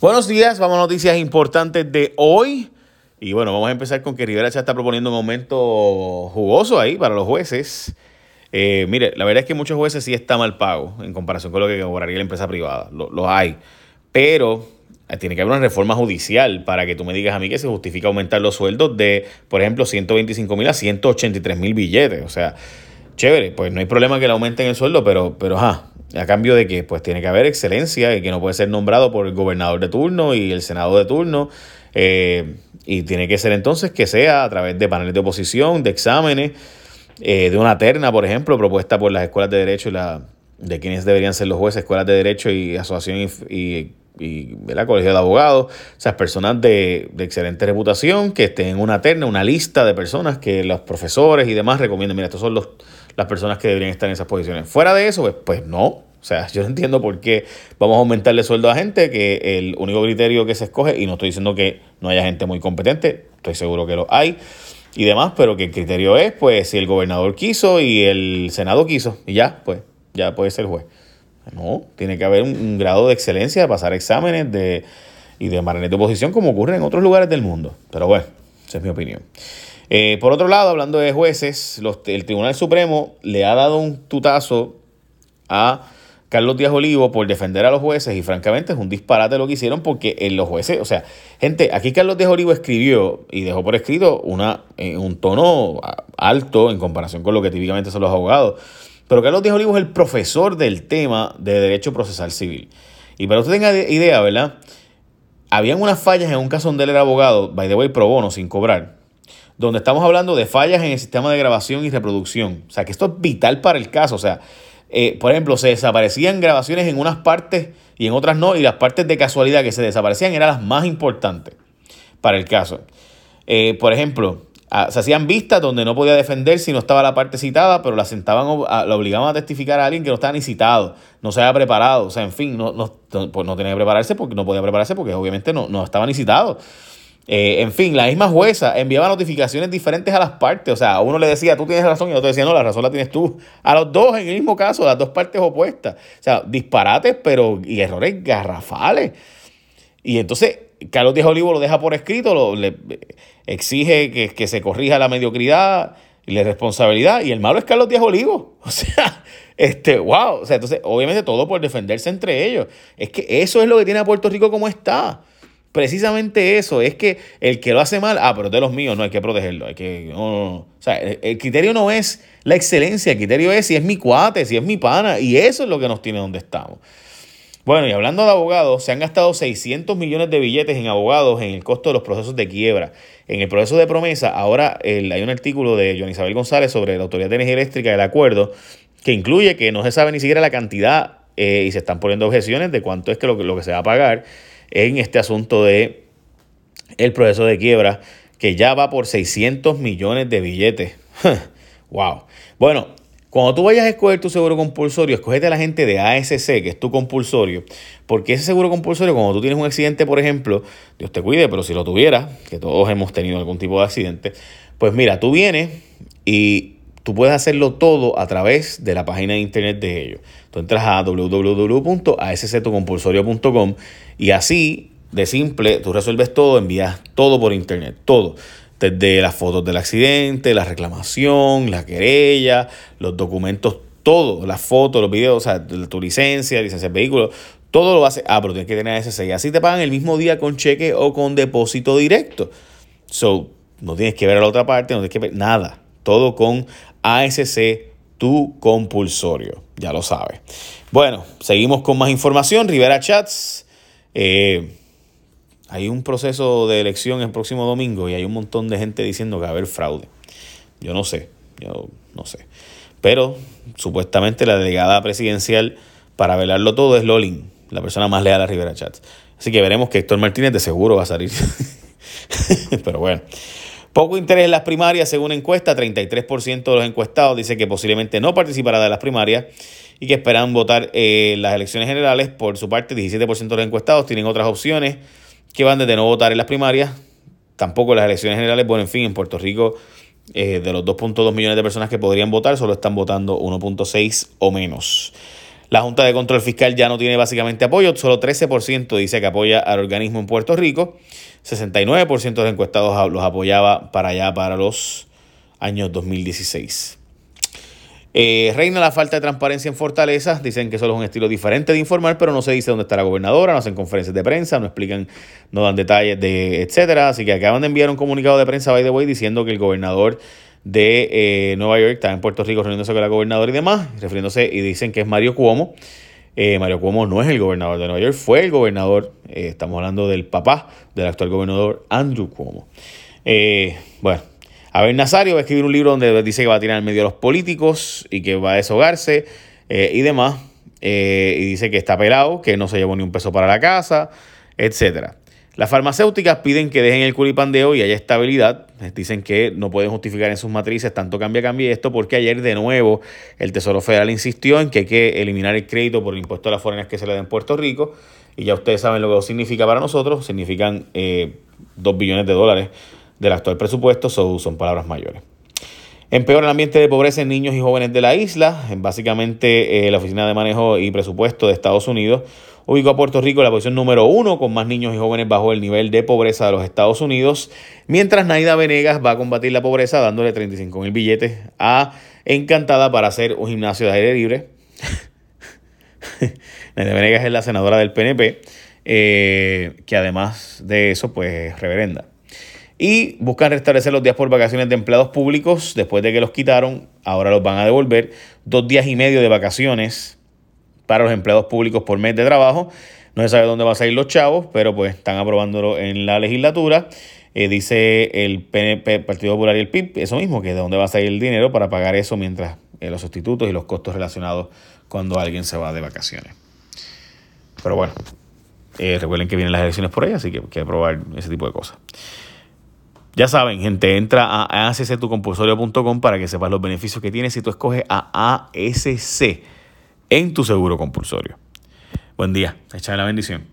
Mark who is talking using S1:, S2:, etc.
S1: Buenos días, vamos a noticias importantes de hoy. Y bueno, vamos a empezar con que Rivera ya está proponiendo un aumento jugoso ahí para los jueces. Eh, mire, la verdad es que muchos jueces sí está mal pago en comparación con lo que cobraría la empresa privada. Los hay. Pero eh, tiene que haber una reforma judicial para que tú me digas a mí que se justifica aumentar los sueldos de, por ejemplo, 125 mil a 183 mil billetes. O sea, chévere, pues no hay problema que le aumenten el sueldo, pero, pero ajá, a cambio de que pues tiene que haber excelencia y que no puede ser nombrado por el gobernador de turno y el senado de turno. Eh, y tiene que ser entonces que sea a través de paneles de oposición, de exámenes, eh, de una terna, por ejemplo, propuesta por las escuelas de derecho y la, de quienes deberían ser los jueces, escuelas de derecho y asociación y, y, colegio de abogados, esas personas de, de, excelente reputación que estén en una terna, una lista de personas que los profesores y demás recomienden, mira, estos son los las personas que deberían estar en esas posiciones. Fuera de eso, pues, pues no. O sea, yo no entiendo por qué vamos a aumentarle sueldo a gente que el único criterio que se escoge, y no estoy diciendo que no haya gente muy competente, estoy seguro que lo hay y demás, pero que el criterio es, pues, si el gobernador quiso y el senado quiso, y ya, pues, ya puede ser juez. No, tiene que haber un, grado de excelencia, de pasar exámenes de, y de margen de oposición como ocurre en otros lugares del mundo. Pero bueno, esa es mi opinión. Eh, por otro lado, hablando de jueces, el Tribunal Supremo le ha dado un tutazo a Carlos Díaz Olivo por defender a los jueces y francamente es un disparate lo que hicieron porque en los jueces, o sea, gente, aquí Carlos Díaz Olivo escribió y dejó por escrito una, un tono alto en comparación con lo que típicamente son los abogados, pero Carlos Díaz Olivo es el profesor del tema de derecho procesal civil. Y para usted tenga idea, ¿verdad? Habían unas fallas en un caso donde él era abogado, by the way, pro bono, sin cobrar donde estamos hablando de fallas en el sistema de grabación y reproducción. O sea, que esto es vital para el caso. O sea, eh, por ejemplo, se desaparecían grabaciones en unas partes y en otras no, y las partes de casualidad que se desaparecían eran las más importantes para el caso. Eh, por ejemplo, se hacían vistas donde no podía defender si no estaba la parte citada, pero la sentaban, la obligaban a testificar a alguien que no estaba ni citado, no se había preparado, o sea, en fin, no, no, pues no tenía que prepararse porque no podía prepararse porque obviamente no, no estaba ni citado. Eh, en fin, la misma jueza enviaba notificaciones diferentes a las partes. O sea, a uno le decía, tú tienes razón, y otro decía, no, la razón la tienes tú. A los dos en el mismo caso, las dos partes opuestas. O sea, disparates, pero y errores garrafales. Y entonces, Carlos Díaz Olivo lo deja por escrito, lo, le exige que, que se corrija la mediocridad y la responsabilidad. Y el malo es Carlos Díaz Olivo. O sea, este, wow. O sea, entonces, obviamente todo por defenderse entre ellos. Es que eso es lo que tiene a Puerto Rico como está precisamente eso, es que el que lo hace mal, ah, pero de los míos no hay que protegerlo, hay que, O sea, el, criterio no es la excelencia, el criterio es si es mi cuate, si es mi pana, y eso es lo que nos tiene donde estamos. Bueno, y hablando de abogados, se han gastado 600 millones de billetes en abogados en el costo de los procesos de quiebra. En el proceso de promesa, ahora hay un artículo de Joan Isabel González sobre la Autoridad de Energía Eléctrica del acuerdo, que incluye que no se sabe ni siquiera la cantidad eh, y se están poniendo objeciones de cuánto es que lo, lo que se va a pagar en este asunto de el proceso de quiebra que ya va por 600 millones de billetes. wow. Bueno, cuando tú vayas a escoger tu seguro compulsorio, escogete a la gente de ASC, que es tu compulsorio, porque ese seguro compulsorio, cuando tú tienes un accidente, por ejemplo, Dios te cuide, pero si lo tuviera, que todos hemos tenido algún tipo de accidente, pues mira, tú vienes y tú puedes hacerlo todo a través de la página de internet de ellos. Tú entras a www.asctocompulsorio.com y así, de simple, tú resuelves todo, envías todo por internet, todo. Desde las fotos del accidente, la reclamación, la querella, los documentos, todo, las fotos, los videos, o sea, tu licencia, licencia de vehículo, todo lo hace. Ah, pero tienes que tener. Y así te pagan el mismo día con cheque o con depósito directo. So, no tienes que ver a la otra parte, no tienes que ver nada. Todo con ASC, tu compulsorio. Ya lo sabes. Bueno, seguimos con más información. Rivera Chats. Eh, hay un proceso de elección el próximo domingo y hay un montón de gente diciendo que va a haber fraude. Yo no sé, yo no sé. Pero supuestamente la delegada presidencial para velarlo todo es Lolin, la persona más leal a Rivera Chats. Así que veremos que Héctor Martínez de seguro va a salir. Pero bueno. Poco interés en las primarias, según encuesta, 33% de los encuestados dice que posiblemente no participará de las primarias y que esperan votar eh, las elecciones generales. Por su parte, 17% de los encuestados tienen otras opciones que van desde no votar en las primarias, tampoco en las elecciones generales. Bueno, en fin, en Puerto Rico, eh, de los 2.2 millones de personas que podrían votar, solo están votando 1.6 o menos. La Junta de Control Fiscal ya no tiene básicamente apoyo, solo 13% dice que apoya al organismo en Puerto Rico, 69% de los encuestados los apoyaba para allá, para los años 2016. Eh, reina la falta de transparencia en Fortaleza. Dicen que solo es un estilo diferente de informar, pero no se dice dónde está la gobernadora, no hacen conferencias de prensa, no explican, no dan detalles de etcétera. Así que acaban de enviar un comunicado de prensa, by the way, diciendo que el gobernador de eh, Nueva York está en Puerto Rico reuniéndose con la gobernadora y demás, refiriéndose y dicen que es Mario Cuomo. Eh, Mario Cuomo no es el gobernador de Nueva York, fue el gobernador, estamos hablando del papá del actual gobernador Andrew Cuomo. bueno, Abel Nazario va a escribir un libro donde dice que va a tirar en medio a los políticos y que va a deshogarse eh, y demás. Eh, y dice que está pelado, que no se llevó ni un peso para la casa, etc. Las farmacéuticas piden que dejen el culipandeo y haya estabilidad. Dicen que no pueden justificar en sus matrices tanto cambia, cambia esto, porque ayer de nuevo el Tesoro Federal insistió en que hay que eliminar el crédito por el impuesto a las forenas que se le da en Puerto Rico. Y ya ustedes saben lo que significa para nosotros. Significan eh, 2 billones de dólares del actual presupuesto, son palabras mayores. Empeora el ambiente de pobreza en niños y jóvenes de la isla. Básicamente, eh, la Oficina de Manejo y Presupuesto de Estados Unidos ubicó a Puerto Rico en la posición número uno, con más niños y jóvenes bajo el nivel de pobreza de los Estados Unidos, mientras Naida Venegas va a combatir la pobreza dándole 35 mil billetes a Encantada para hacer un gimnasio de aire libre. Naida Venegas es la senadora del PNP, eh, que además de eso, pues reverenda. Y buscan restablecer los días por vacaciones de empleados públicos después de que los quitaron. Ahora los van a devolver. Dos días y medio de vacaciones para los empleados públicos por mes de trabajo. No se sabe dónde van a salir los chavos, pero pues están aprobándolo en la legislatura. Eh, dice el PNP, Partido Popular y el PIB, eso mismo, que de dónde va a salir el dinero para pagar eso mientras eh, los sustitutos y los costos relacionados cuando alguien se va de vacaciones. Pero bueno, eh, recuerden que vienen las elecciones por ahí, así que hay que aprobar ese tipo de cosas. Ya saben, gente, entra a asctucompulsorio.com para que sepas los beneficios que tienes si tú escoges a ASC en tu seguro compulsorio. Buen día, échale la bendición.